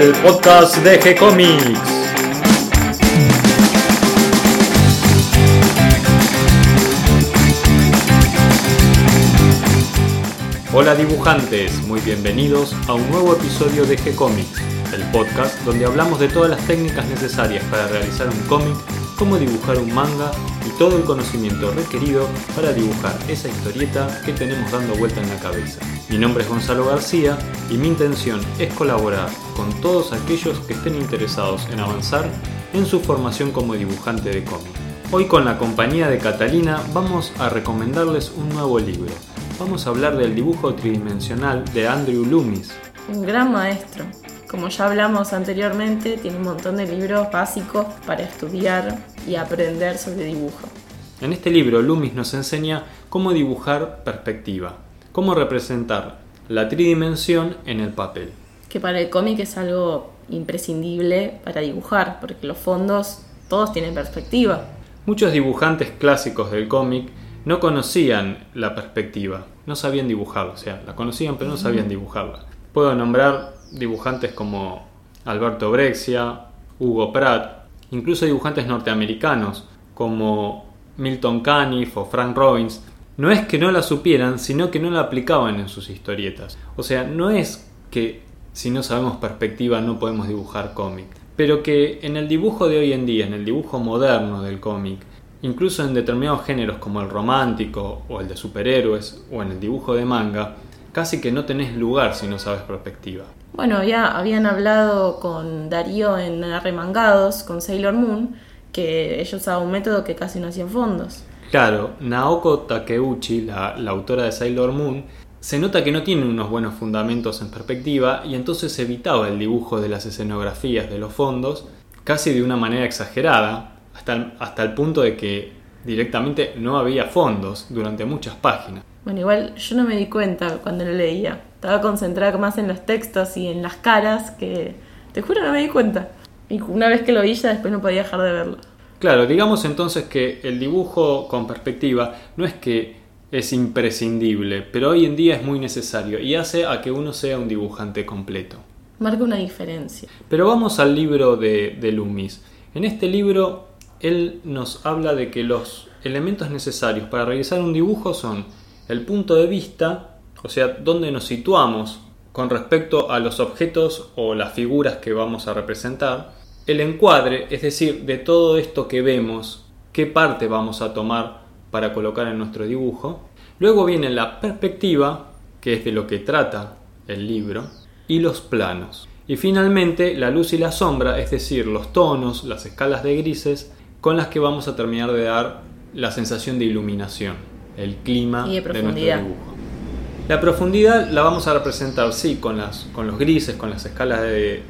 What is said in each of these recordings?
el podcast de G-Comics. Hola dibujantes, muy bienvenidos a un nuevo episodio de G-Comics, el podcast donde hablamos de todas las técnicas necesarias para realizar un cómic, cómo dibujar un manga y todo el conocimiento requerido para dibujar esa historieta que tenemos dando vuelta en la cabeza. Mi nombre es Gonzalo García y mi intención es colaborar con todos aquellos que estén interesados en avanzar en su formación como dibujante de cómic. Hoy con la compañía de Catalina vamos a recomendarles un nuevo libro vamos a hablar del dibujo tridimensional de Andrew Loomis. Un gran maestro. Como ya hablamos anteriormente, tiene un montón de libros básicos para estudiar y aprender sobre dibujo. En este libro, Loomis nos enseña cómo dibujar perspectiva, cómo representar la tridimensión en el papel. Que para el cómic es algo imprescindible para dibujar, porque los fondos todos tienen perspectiva. Muchos dibujantes clásicos del cómic no conocían la perspectiva, no sabían dibujarla, o sea, la conocían pero no sabían dibujarla. Puedo nombrar dibujantes como Alberto Brexia, Hugo Pratt, incluso dibujantes norteamericanos como Milton Caniff o Frank Robbins. No es que no la supieran, sino que no la aplicaban en sus historietas. O sea, no es que si no sabemos perspectiva no podemos dibujar cómic, pero que en el dibujo de hoy en día, en el dibujo moderno del cómic, Incluso en determinados géneros como el romántico o el de superhéroes o en el dibujo de manga, casi que no tenés lugar si no sabes perspectiva. Bueno, ya habían hablado con Darío en Arremangados, con Sailor Moon, que ellos usaban un método que casi no hacían fondos. Claro, Naoko Takeuchi, la, la autora de Sailor Moon, se nota que no tiene unos buenos fundamentos en perspectiva y entonces evitaba el dibujo de las escenografías de los fondos casi de una manera exagerada, hasta el, punto de que directamente no había fondos durante muchas páginas. Bueno, igual yo no me di cuenta cuando lo leía. Estaba concentrada más en los textos y en las caras que, te juro, no me di cuenta. Y una vez que lo vi ya después no podía dejar de verlo. Claro, digamos entonces que el dibujo con perspectiva no es que es imprescindible, pero hoy en día es muy necesario y hace a que uno sea un dibujante completo. Marca una diferencia. Pero vamos al libro de, de Loomis. En este libro él nos habla de que los elementos necesarios para realizar un dibujo son el punto de vista, o sea, dónde nos situamos con respecto a los objetos o las figuras que vamos a representar, el encuadre, es decir, de todo esto que vemos, qué parte vamos a tomar para colocar en nuestro dibujo, luego viene la perspectiva, que es de lo que trata el libro, y los planos. Y finalmente la luz y la sombra, es decir, los tonos, las escalas de grises con las que vamos a terminar de dar la sensación de iluminación, el clima de, nuestro dibujo. La profundidad la vamos a representar, sí, con, las, con los grises, con las escalas de,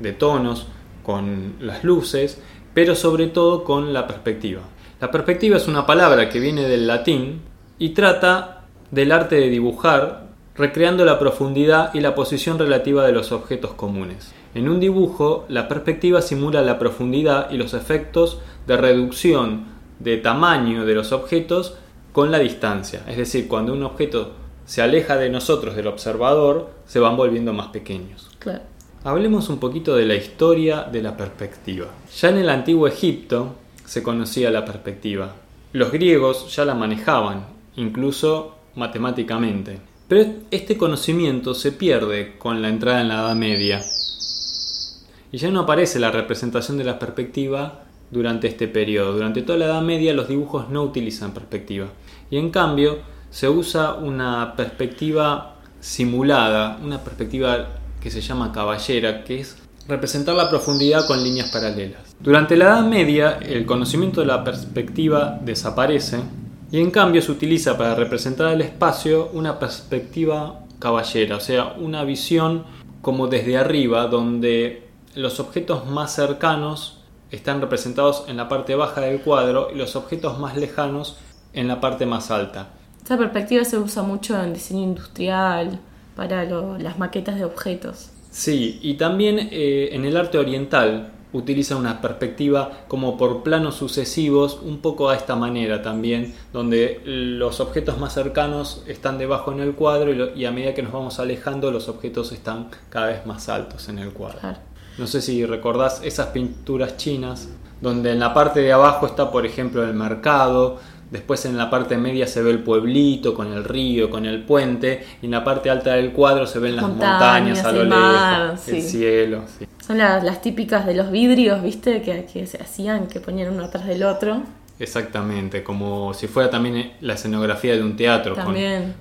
de tonos, con las luces, pero sobre todo con la perspectiva. La perspectiva es una palabra que viene del latín y trata del arte de dibujar, recreando la profundidad y la posición relativa de los objetos comunes. En un dibujo, la perspectiva simula la profundidad y los efectos de reducción de tamaño de los objetos con la distancia. Es decir, cuando un objeto se aleja de nosotros, del observador, se van volviendo más pequeños. Hablemos un poquito de la historia de la perspectiva. Ya en el antiguo Egipto se conocía la perspectiva. Los griegos ya la manejaban, incluso matemáticamente. Pero este conocimiento se pierde con la entrada en la Edad Media y ya no aparece la representación de la perspectiva durante este periodo. Durante toda la Edad Media los dibujos no utilizan perspectiva y en cambio se usa una perspectiva simulada, una perspectiva que se llama caballera, que es representar la profundidad con líneas paralelas. Durante la Edad Media el conocimiento de la perspectiva desaparece y en cambio se utiliza para representar el espacio una perspectiva caballera, o sea, una visión como desde arriba donde los objetos más cercanos están representados en la parte baja del cuadro y los objetos más lejanos en la parte más alta. Esta perspectiva se usa mucho en diseño industrial, para las maquetas de objetos. Sí, y también eh, en el arte oriental utiliza una perspectiva como por planos sucesivos, un poco a esta manera también, donde los objetos más cercanos están debajo en el cuadro y, lo- y a medida que nos vamos alejando los objetos están cada vez más altos en el cuadro. Claro. No sé si recordás esas pinturas chinas, donde en la parte de abajo está, por ejemplo, el mercado, después en la parte media se ve el pueblito con el río, con el puente, y en la parte alta del cuadro se ven las Montañas, montañas a lo el lejos, el cielo. sí. Son las, las típicas de los vidrios, ¿viste? Que, que se hacían, que ponían uno atrás del otro. Exactamente, como si fuera también la escenografía de un teatro, con,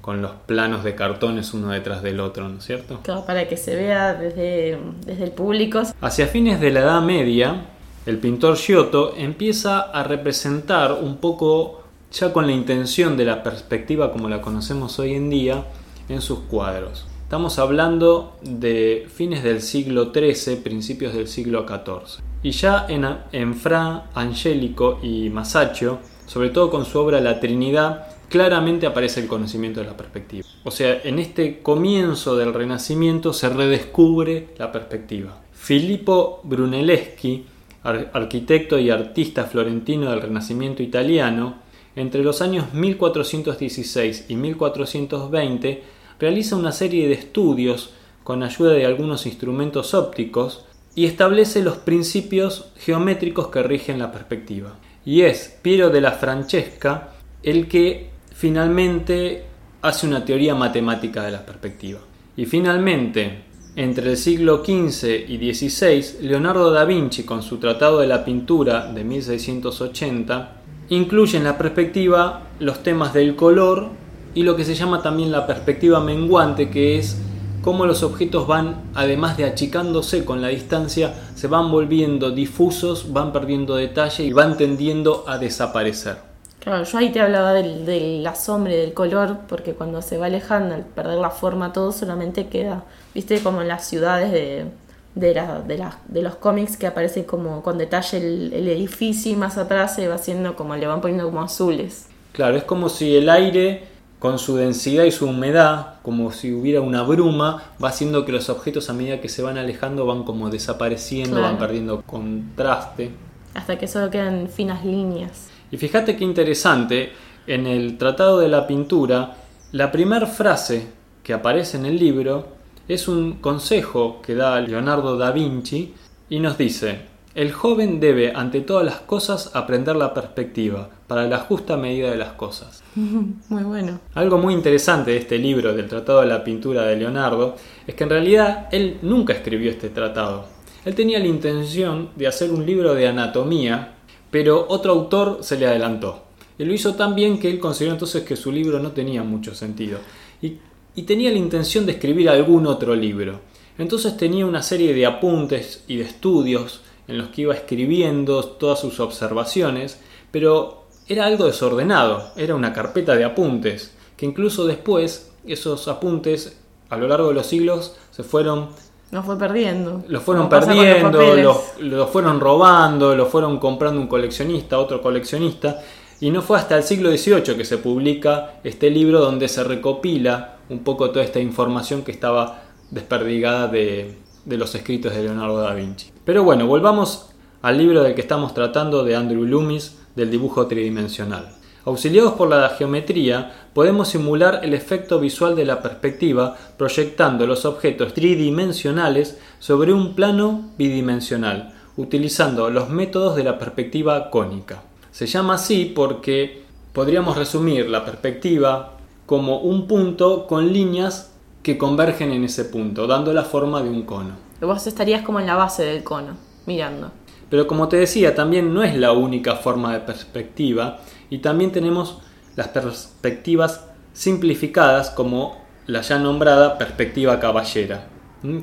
con los planos de cartones uno detrás del otro, ¿no es cierto? Claro, para que se vea desde, desde el público. Hacia fines de la Edad Media, el pintor Giotto empieza a representar un poco, ya con la intención de la perspectiva como la conocemos hoy en día, en sus cuadros. Estamos hablando de fines del siglo XIII, principios del siglo XIV. Y ya en, en Fra, Angelico y Masaccio, sobre todo con su obra La Trinidad, claramente aparece el conocimiento de la perspectiva. O sea, en este comienzo del Renacimiento se redescubre la perspectiva. Filippo Brunelleschi, ar- arquitecto y artista florentino del Renacimiento italiano, entre los años 1416 y 1420 realiza una serie de estudios con ayuda de algunos instrumentos ópticos y establece los principios geométricos que rigen la perspectiva. Y es Piero de la Francesca el que finalmente hace una teoría matemática de la perspectiva. Y finalmente, entre el siglo XV y XVI, Leonardo da Vinci, con su Tratado de la Pintura de 1680, incluye en la perspectiva los temas del color y lo que se llama también la perspectiva menguante, que es cómo los objetos van, además de achicándose con la distancia, se van volviendo difusos, van perdiendo detalle y van tendiendo a desaparecer. Claro, yo ahí te hablaba del, de la sombra y del color, porque cuando se va alejando, al perder la forma, todo solamente queda, viste, como en las ciudades de, de, la- de, la- de los cómics que aparece como con detalle el, el edificio y más atrás se va haciendo como, le van poniendo como azules. Claro, es como si el aire, con su densidad y su humedad, como si hubiera una bruma, va haciendo que los objetos a medida que se van alejando van como desapareciendo, van perdiendo contraste. Hasta que solo quedan finas líneas. Y fíjate qué interesante, en el Tratado de la Pintura, la primera frase que aparece en el libro es un consejo que da Leonardo da Vinci y nos dice, el joven debe ante todas las cosas aprender la perspectiva para la justa medida de las cosas. Muy bueno. Algo muy interesante de este libro del Tratado de la Pintura de Leonardo es que en realidad él nunca escribió este tratado. Él tenía la intención de hacer un libro de anatomía, pero otro autor se le adelantó. Y lo hizo tan bien que él consideró entonces que su libro no tenía mucho sentido. Y, y tenía la intención de escribir algún otro libro. Entonces tenía una serie de apuntes y de estudios en los que iba escribiendo todas sus observaciones, pero era algo desordenado, era una carpeta de apuntes, que incluso después esos apuntes a lo largo de los siglos se fueron Nos fue perdiendo. los fueron los perdiendo, papeles. los, los fueron robando, los fueron comprando un coleccionista, otro coleccionista, y no fue hasta el siglo XVIII que se publica este libro donde se recopila un poco toda esta información que estaba desperdigada de, los escritos de Leonardo da Vinci. Pero bueno, volvamos al libro del que estamos tratando de Andrew Loomis, del dibujo tridimensional. Auxiliados por la geometría, podemos simular el efecto visual de la perspectiva proyectando los objetos tridimensionales sobre un plano bidimensional, utilizando los métodos de la perspectiva cónica. Se llama así porque podríamos resumir la perspectiva como un punto con líneas que convergen en ese punto, dando la forma de un cono. Vos estarías como en la base del cono, mirando. Pero como te decía, también no es la única forma de perspectiva y también tenemos las perspectivas simplificadas como la ya nombrada perspectiva caballera,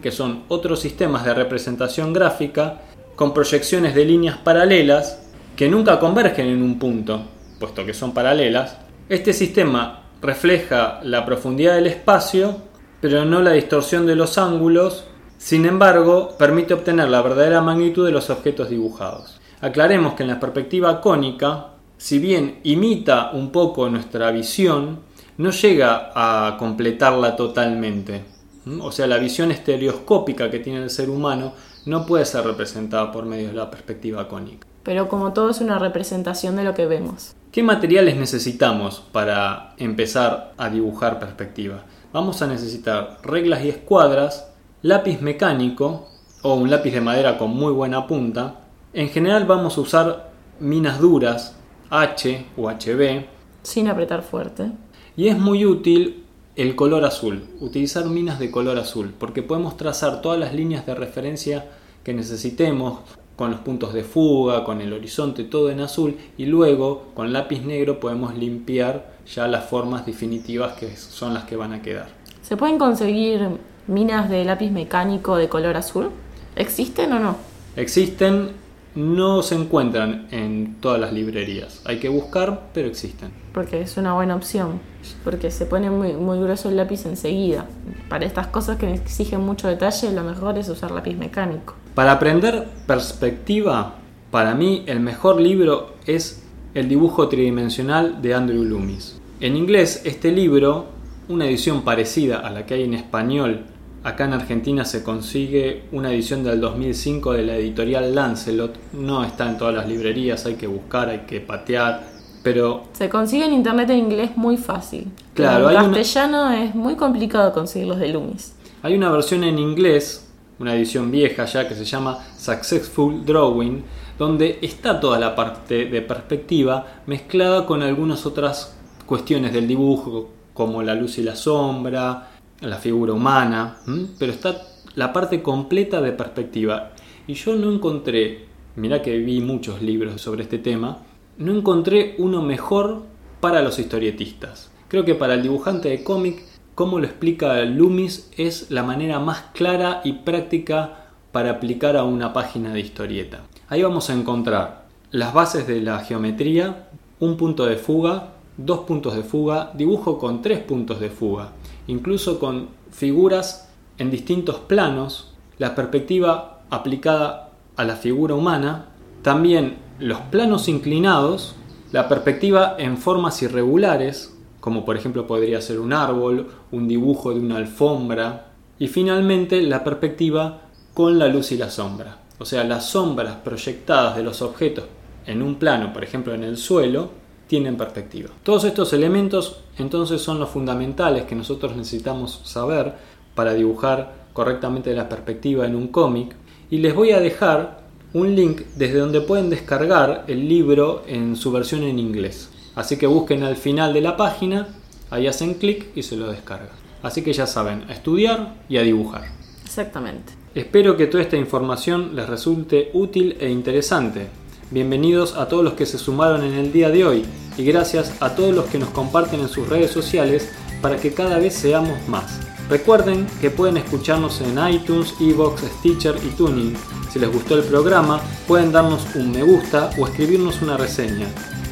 que son otros sistemas de representación gráfica con proyecciones de líneas paralelas que nunca convergen en un punto, puesto que son paralelas. Este sistema refleja la profundidad del espacio, pero no la distorsión de los ángulos sin embargo, permite obtener la verdadera magnitud de los objetos dibujados. Aclaremos que en la perspectiva cónica, si bien imita un poco nuestra visión, no llega a completarla totalmente. ¿Mm? O sea, la visión estereoscópica que tiene el ser humano no puede ser representada por medio de la perspectiva cónica. Pero como todo es una representación de lo que vemos. ¿Qué materiales necesitamos para empezar a dibujar perspectiva? Vamos a necesitar reglas y escuadras, lápiz mecánico o un lápiz de madera con muy buena punta. En general vamos a usar minas duras, H o HB. Sin apretar fuerte. Y es muy útil el color azul, utilizar minas de color azul, porque podemos trazar todas las líneas de referencia que necesitemos, con los puntos de fuga, con el horizonte, todo en azul, y luego con lápiz negro podemos limpiar ya las formas definitivas que son las que van a quedar. ¿Se pueden conseguir minas de lápiz mecánico de color azul? ¿Existen o no? Existen, no se encuentran en todas las librerías. Hay que buscar, pero existen. Porque es una buena opción, porque se pone muy, muy grueso el lápiz enseguida. Para estas cosas que exigen mucho detalle, lo mejor es usar lápiz mecánico. Para aprender perspectiva, para mí el mejor libro es El dibujo tridimensional de Andrew Loomis. En inglés, este libro, una edición parecida a la que hay en español, acá en Argentina se consigue una edición del 2005 de la editorial Lancelot, no está en todas las librerías, hay que buscar, hay que patear, pero... Se consigue en internet en inglés muy fácil. Claro, en castellano es muy complicado conseguir los de Loomis. Hay una versión en inglés una edición vieja ya que se llama Successful Drawing, donde está toda la parte de perspectiva mezclada con algunas otras cuestiones del dibujo, como la luz y la sombra, la figura humana, pero está la parte completa de perspectiva. Y yo no encontré, mira que vi muchos libros sobre este tema, no encontré uno mejor para los historietistas. Creo que para el dibujante de cómic como lo explica Loomis, es la manera más clara y práctica para aplicar a una página de historieta. Ahí vamos a encontrar las bases de la geometría, un punto de fuga, dos puntos de fuga, dibujo con tres puntos de fuga, incluso con figuras en distintos planos, la perspectiva aplicada a la figura humana, también los planos inclinados, la perspectiva en formas irregulares, como por ejemplo podría ser un árbol, un dibujo de una alfombra, y finalmente la perspectiva con la luz y la sombra. O sea, las sombras proyectadas de los objetos en un plano, por ejemplo en el suelo, tienen perspectiva. Todos estos elementos entonces son los fundamentales que nosotros necesitamos saber para dibujar correctamente la perspectiva en un cómic y les voy a dejar un link desde donde pueden descargar el libro en su versión en inglés. Así que busquen al final de la página, ahí hacen clic y se lo descargan. Así que ya saben, a estudiar y a dibujar. Exactamente. Espero que toda esta información les resulte útil e interesante. Bienvenidos a todos los que se sumaron en el día de hoy y gracias a todos los que nos comparten en sus redes sociales para que cada vez seamos más. Recuerden que pueden escucharnos en iTunes, Evox, Stitcher y Tuning. Si les gustó el programa, pueden darnos un me gusta o escribirnos una reseña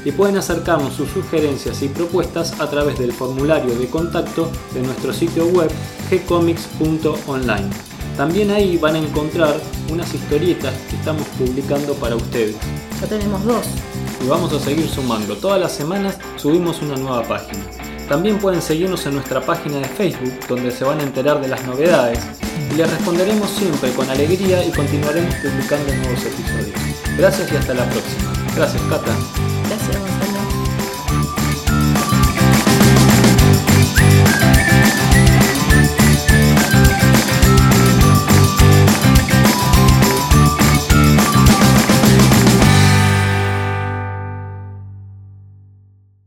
y pueden acercarnos sus sugerencias y propuestas a través del formulario de contacto de nuestro sitio web gcomics.online. También ahí van a encontrar unas historietas que estamos publicando para ustedes. Ya tenemos dos. Y vamos a seguir sumando. Todas las semanas subimos una nueva página. También pueden seguirnos en nuestra página de Facebook, donde se van a enterar de las novedades, y les responderemos siempre con alegría y continuaremos publicando nuevos episodios. Gracias y hasta la próxima. Gracias, Cata.